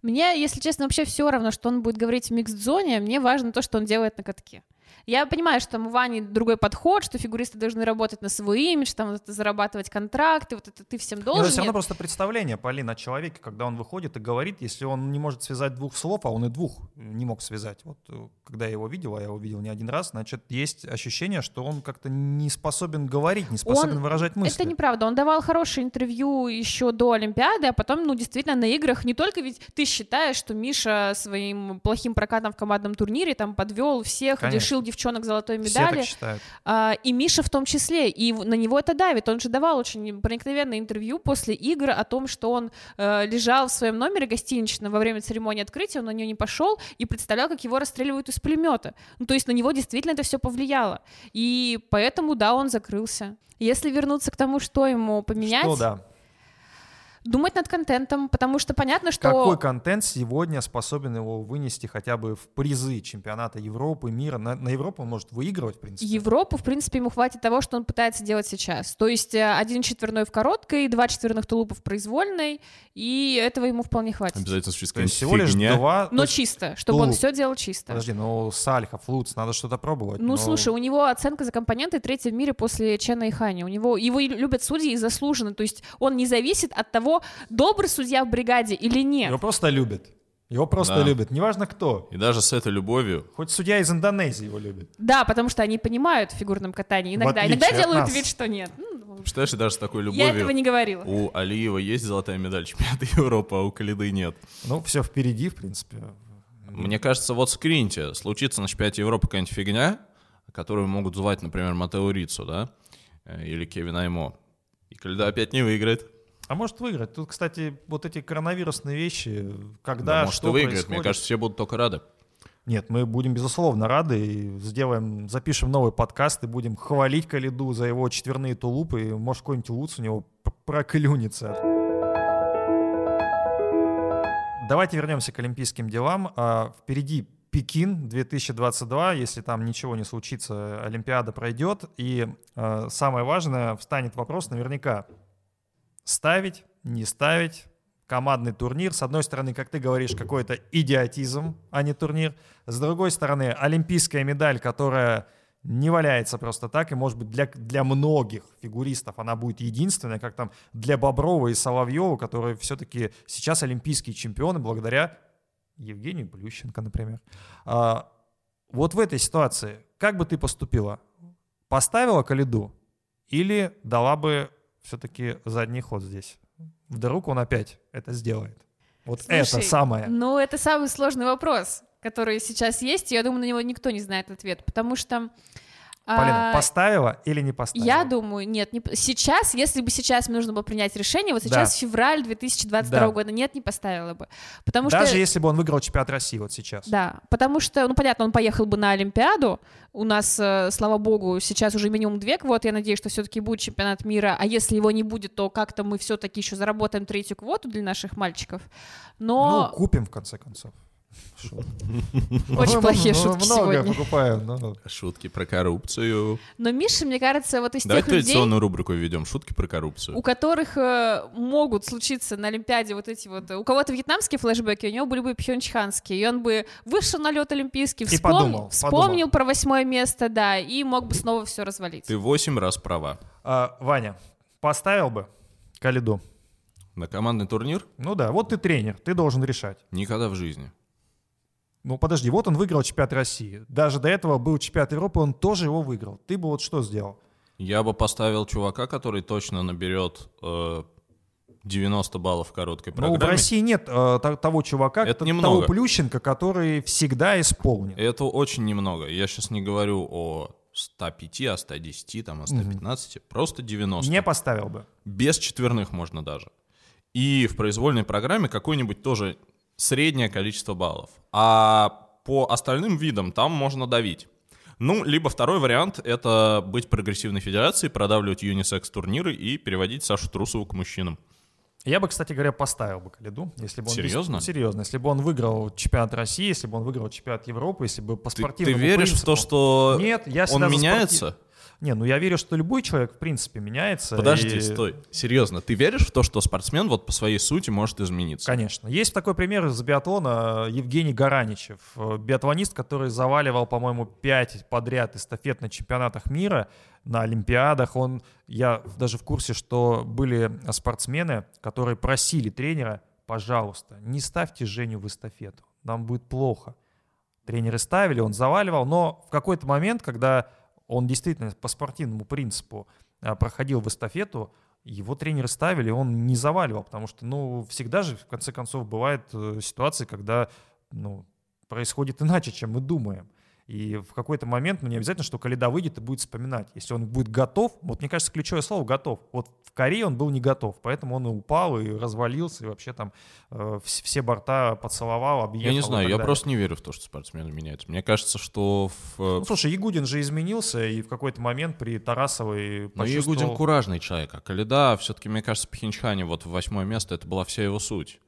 Мне, если честно, вообще все равно, что он будет говорить в микс-зоне. Мне важно то, что он делает на катке. Я понимаю, что там у Вани другой подход, что фигуристы должны работать на свой имидж, там вот это зарабатывать контракты, вот это ты всем должен. это все равно просто представление, Полин, о человеке, когда он выходит и говорит, если он не может связать двух слов, а он и двух не мог связать. Вот э, когда я его видел, а я его видел не один раз, значит, есть ощущение, что он как-то не способен говорить, не способен Он- выражать мысли. Это неправда. Он давал хорошее интервью еще до Олимпиады, а потом, ну, действительно, на играх не только ведь ты считаешь, что Миша своим плохим прокатом в командном турнире там подвел всех, Конечно. лишил девчонок золотой Все так медали. считают. А, и Миша в том числе, и на него это давит. Он же давал очень проникновенное интервью после игр о том, что он э, лежал в своем номере гостиничном во время церемонии открытия, он на нее не пошел и представлял, как его расстреливают из пулемета. Ну, то есть на него действительно это все повлияло. И поэтому, да, он закрылся. Если вернуться к тому, что ему поменять, Что да? Думать над контентом, потому что понятно, что... Какой контент сегодня способен его вынести хотя бы в призы чемпионата Европы, мира? На, на Европу он может выигрывать, в принципе. Европу, в принципе, ему хватит того, что он пытается делать сейчас. То есть э, один четверной в короткой, два четверных тулупа в произвольной, и этого ему вполне хватит. Обязательно случится То есть всего лишь фигня. два... Но есть- чисто, чтобы он тулуп. все делал чисто. Подожди, ну Сальхов, Луц, надо что-то пробовать. Ну, но- слушай, у него оценка за компоненты третья в мире после Чена и Хани. У него его любят судьи и заслуженно. То есть он не зависит от того, добрый судья в бригаде или нет. Его просто любят. Его просто Да. любят. Неважно кто. И даже с этой любовью Хоть судья из Индонезии его любит. Да, потому что они понимают в фигурном катании. Иногда, иногда делают нас. вид, что нет. Ну, Представляешь, и даже с такой Я этого любовью не говорила. у Алиева есть золотая медаль чемпионата [laughs] Европы, а у Калиды нет. Ну, все впереди, в принципе. Мне кажется, вот скриньте, случится на чемпионате Европы какая-нибудь фигня, которую могут звать, например, Матео Рицу, да, э, или Кевин Аймо. И Калида опять не выиграет. А может выиграть. Тут, кстати, вот эти коронавирусные вещи, Да, когда может, что выиграет. происходит. Мне кажется, все будут только рады. Нет, мы будем, безусловно, рады и сделаем, запишем новый подкаст и будем хвалить Калиду за его четверные тулупы. И, может, какой-нибудь Луц у него проклюнется. Давайте вернемся к олимпийским делам. А, впереди Пекин 2022, если там ничего не случится, Олимпиада пройдет. И э, самое важное, встанет вопрос наверняка, ставить, не ставить, командный турнир. С одной стороны, как ты говоришь, какой-то идиотизм, а не турнир. С другой стороны, олимпийская медаль, которая не валяется просто так, и, может быть, для, для многих фигуристов она будет единственная, как там для Боброва и Соловьева, которые все-таки сейчас олимпийские чемпионы благодаря Евгению Плющенко, например. А, вот в этой ситуации, как бы ты поступила? Поставила Калиду или дала бы все-таки задний ход здесь? Вдруг он опять это сделает? Вот Слушай, это самое. Ну, это самый сложный вопрос, который сейчас есть, и я думаю, на него никто не знает ответ, потому что Полина, а, поставила или не поставила? Я думаю, нет. Не... Сейчас, если бы сейчас мне нужно было принять решение, вот сейчас Да. февраль 2022 Да. года, нет, не поставила бы. Потому Даже что... если бы он выиграл чемпионат России вот сейчас. Да, потому что, ну, понятно, он поехал бы на Олимпиаду. У нас, э, слава богу, сейчас уже минимум две квоты. Я надеюсь, что все-таки будет чемпионат мира. А если его не будет, то как-то мы все-таки еще заработаем третью квоту для наших мальчиков. Но Ну, купим в конце концов. Очень Ну, плохие ну, шутки Много сегодня. ну. Шутки про коррупцию. Но Миша, мне кажется, вот из Давай тех людей, традиционную рубрику введем. Шутки про коррупцию. у которых э, могут случиться на Олимпиаде вот эти вот... У кого-то вьетнамские флешбеки, у него были бы пхенчханские. И он бы вышел на лед Олимпийский, И вспом- подумал, вспомнил про восьмое место, да, и мог бы снова все развалить. Ты восемь раз права. А, Ваня, поставил бы Калиду? На командный турнир? Ну да, вот ты тренер, ты должен решать. Никогда в жизни. Ну подожди, вот он выиграл чемпионат России. Даже до этого был чемпионат Европы, он тоже его выиграл. Ты бы вот что сделал? Я бы поставил чувака, который точно наберет э, 90 баллов в короткой Ну, в программе. России нет э, то- того чувака, Это немного. того Плющенко, который всегда исполнит. Это очень немного. Я сейчас не говорю о 105, о 110, там, о 115, просто 90. Не поставил бы. Без четверных можно даже. И в произвольной программе какое-нибудь тоже среднее количество баллов. А по остальным видам там можно давить. Ну, либо второй вариант — это быть прогрессивной федерацией, продавливать юнисекс-турниры и переводить Сашу Трусову к мужчинам. Я бы, кстати говоря, поставил бы Калиду, если бы он... Серьезно? дес- Серьезно. Если бы он выиграл чемпионат России, если бы он выиграл чемпионат Европы, если бы по Ты, ты спортивному веришь в то, принципу- что Нет, я он меняется? спорти- Не, ну я верю, что любой человек в принципе меняется. Подожди, и- стой. Серьезно, ты веришь в то, что спортсмен вот по своей сути может измениться? Конечно. Есть такой пример из биатлона Евгений Гараничев, э, биатлонист, который заваливал, по-моему, пять подряд эстафет на чемпионатах мира, на Олимпиадах. Он, я даже в курсе, что были спортсмены, которые просили тренера, пожалуйста, не ставьте Женю в эстафету, нам будет плохо. Тренеры ставили, он заваливал, но в какой-то момент, когда он действительно по спортивному принципу а, проходил в эстафету, его тренеры ставили, он не заваливал, потому что, ну, всегда же, в конце концов, бывают э, ситуации, когда, ну, происходит иначе, чем мы думаем. И в какой-то момент, ну, не обязательно, что Каледа выйдет и будет вспоминать. Если он будет готов, вот мне кажется, ключевое слово «готов». Вот в Корее он был не готов, поэтому он и упал, и развалился, и вообще там э, вс- все борта поцеловал, объехал. Я не знаю, я просто не верю в то, что спортсмены меняются. Мне кажется, что в... Ну, слушай, Ягудин же изменился, и в какой-то момент при Тарасовой Ну, почувствовал... Ягудин куражный человек, а Каледа все-таки, мне кажется, в Пхенчхане вот в восьмое место, это была вся его суть.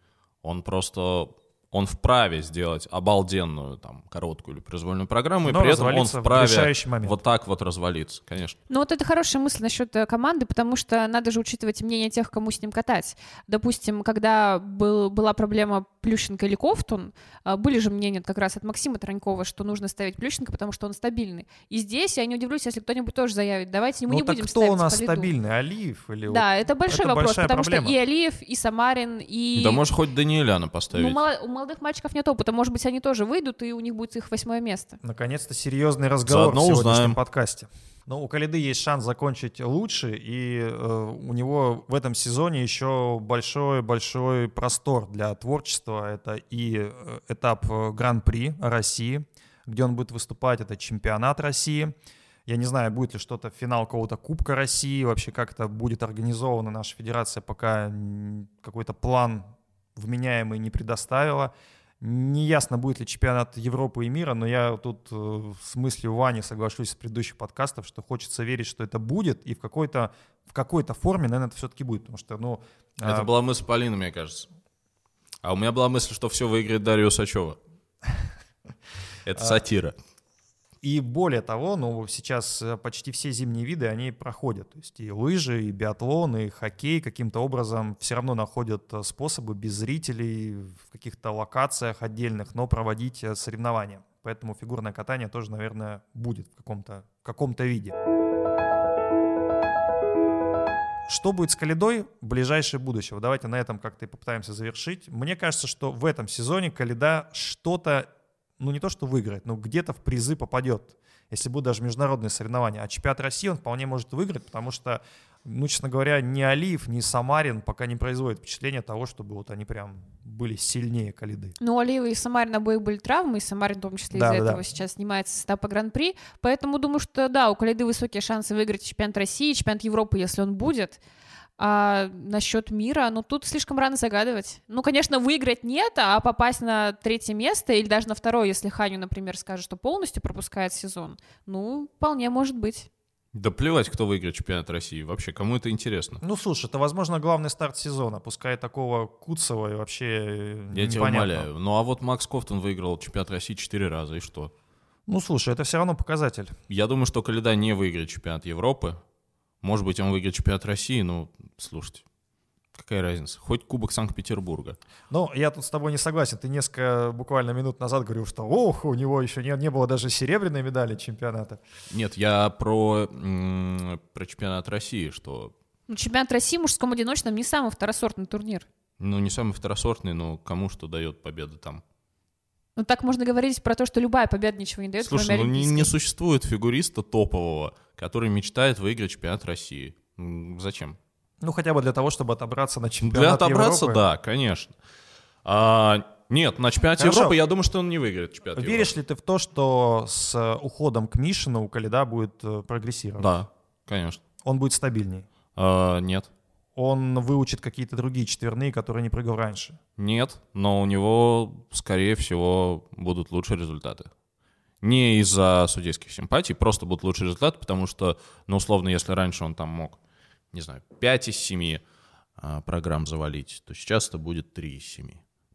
Он просто... Он вправе сделать обалденную там короткую или произвольную программу, и Но при этом он вправе вот так вот развалиться, конечно. Ну вот это хорошая мысль насчет э, команды, потому что надо же учитывать мнение тех, кому с ним катать. Допустим, когда был, была проблема Плющенко или Ковтун, а, были же мнения как раз от Максима Таранькова, что нужно ставить Плющенко, потому что он стабильный. И здесь я не удивлюсь, если кто-нибудь тоже заявит, давайте мы ну, не так будем кто ставить у нас Калиду». стабильный, Алиев или... вот- Да, это большой это вопрос, потому проблема. что и Алиев, и Самарин, и... Да можешь хоть Даниэляна поставить. Ну, мало- молодых мальчиков нет опыта, может быть, они тоже выйдут, и у них будет их восьмое место. Наконец-то серьезный разговор Заодно в сегодняшнем узнаем. подкасте. Ну, у Калиды есть шанс закончить лучше, и э, у него в этом сезоне еще большой-большой простор для творчества. Это и э, этап э, Гран-при России, где он будет выступать, это чемпионат России. Я не знаю, будет ли что-то, финал какого-то Кубка России, вообще как это будет организовано. Наша федерация пока какой-то план вменяемый не предоставила. Неясно, будет ли чемпионат Европы и мира, но я тут э, с мыслью Вани соглашусь с предыдущих подкастов, что хочется верить, что это будет, и в какой-то в какой-то форме, наверное, это все-таки будет, потому что, ну... Это а... была мысль Полины, мне кажется. А у меня была мысль, что все выиграет Дарья Усачева. [laughs] Это сатира. И более того, ну, сейчас э, почти все зимние виды, они проходят. То есть и лыжи, и биатлон, и хоккей каким-то образом все равно находят э, способы без зрителей в каких-то локациях отдельных, но проводить э, соревнования. Поэтому фигурное катание тоже, наверное, будет в каком-то каком виде. Что будет с Калидой в ближайшее будущее? Давайте на этом как-то и попытаемся завершить. Мне кажется, что в этом сезоне Калида что-то ну не то что выиграет, но где-то в призы попадет, если будут даже международные соревнования. А чемпионат России он вполне может выиграть, потому что, ну, честно говоря, ни Алиев, ни Самарин пока не производят впечатление того, чтобы вот они прям были сильнее Калиды. Ну, Алиева и Самарин обоих были травмы, и Самарин в том числе да, из-за да, этого да. сейчас снимается с этапа Гран-при, поэтому думаю, что да, у Калиды высокие шансы выиграть чемпионат России, чемпионат Европы, если он будет. А насчет мира, ну тут слишком рано загадывать. Ну, конечно, выиграть нет, а попасть на третье место или даже на второе, если Ханю, например, скажет, что полностью пропускает сезон, ну, вполне может быть. Да плевать, кто выиграет чемпионат России. Вообще, кому это интересно? Ну, слушай, это, возможно, главный старт сезона. Пускай такого Куцева и вообще э, Я тебя умоляю. Ну, а вот Макс Кофтон выиграл чемпионат России четыре раза, и что? Ну, слушай, это все равно показатель. Я думаю, что Каледа не выиграет чемпионат Европы. Может быть, он выиграет чемпионат России, но слушайте, какая разница? Хоть Кубок Санкт-Петербурга. Ну, я тут с тобой не согласен. Ты несколько буквально минут назад говорил, что ох, у него еще не, не было даже серебряной медали чемпионата. Нет, я про, про чемпионат России, что... Ну, чемпионат России в мужском одиночном не самый второсортный турнир. Ну, не самый второсортный, но кому что дает победа там. Ну, так можно говорить про то, что любая победа ничего не дает, Слушай, ну не, не существует фигуриста топового, который мечтает выиграть чемпионат России. Зачем? Ну, хотя бы для того, чтобы отобраться на чемпионат Для отобраться, Европы. да, конечно. А, нет, на чемпионате Хорошо. Европы я думаю, что он не выиграет чемпионат Веришь Европы. ли ты в то, что с уходом к Мишину у Калида будет э, прогрессировать? Да, конечно. Он будет стабильней? А, нет он выучит какие-то другие четверные, которые не прыгал раньше? Нет, но у него, скорее всего, будут лучшие результаты. Не из-за судейских симпатий, просто будут лучшие результаты, потому что, ну, условно, если раньше он там мог, не знаю, 5 из 7 а, программ завалить, то сейчас это будет 3 из 7.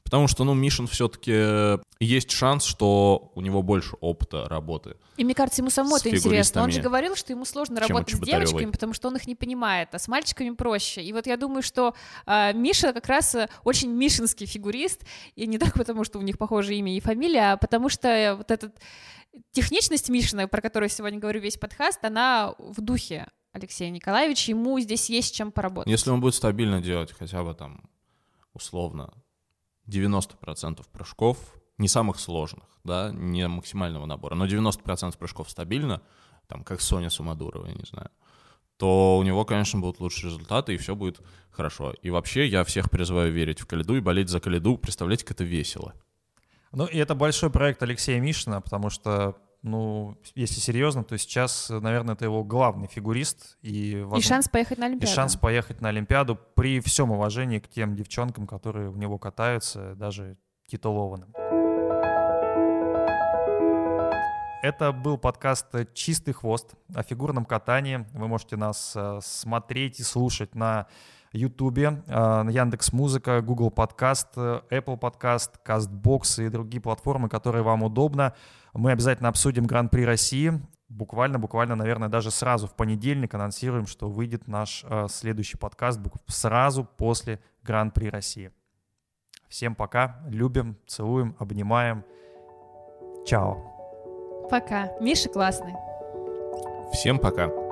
Потому что, ну, Мишин все-таки есть шанс, что у него больше опыта работы. И мне кажется, ему самому это интересно. Он же говорил, что ему сложно работать с девочками, потому что он их не понимает, а с мальчиками проще. И вот я думаю, что э, Миша как раз э, очень мишинский фигурист, и не так потому, что у них похоже имя и фамилия, а потому что вот эта техничность Мишина, про которую сегодня говорю весь подкаст, она в духе Алексея Николаевича, ему здесь есть чем поработать. Если он будет стабильно делать хотя бы там условно 90% прыжков, не самых сложных, да, не максимального набора, но 90% прыжков стабильно, там, как Соня Сумадурова, я не знаю, то у него, конечно, будут лучшие результаты, и все будет хорошо. И вообще я всех призываю верить в Калиду и болеть за Калиду. Представляете, как это весело. Ну, и это большой проект Алексея Мишина, потому что ну, если серьезно, то сейчас, наверное, это его главный фигурист. И, возможно, и шанс поехать на Олимпиаду. И шанс поехать на Олимпиаду при всем уважении к тем девчонкам, которые в него катаются, даже титулованным. Это был подкаст «Чистый хвост» о фигурном катании. Вы можете нас э, смотреть и слушать на Ютубе, э, Яндекс Музыка, Google Подкаст, э, Apple Подкаст, Castbox и другие платформы, которые вам удобно. Мы обязательно обсудим Гран-при России. Буквально, буквально, наверное, даже сразу в понедельник анонсируем, что выйдет наш э, следующий подкаст сразу после Гран-при России. Всем пока, любим, целуем, обнимаем. Чао. Пока. Миша классный. Всем пока.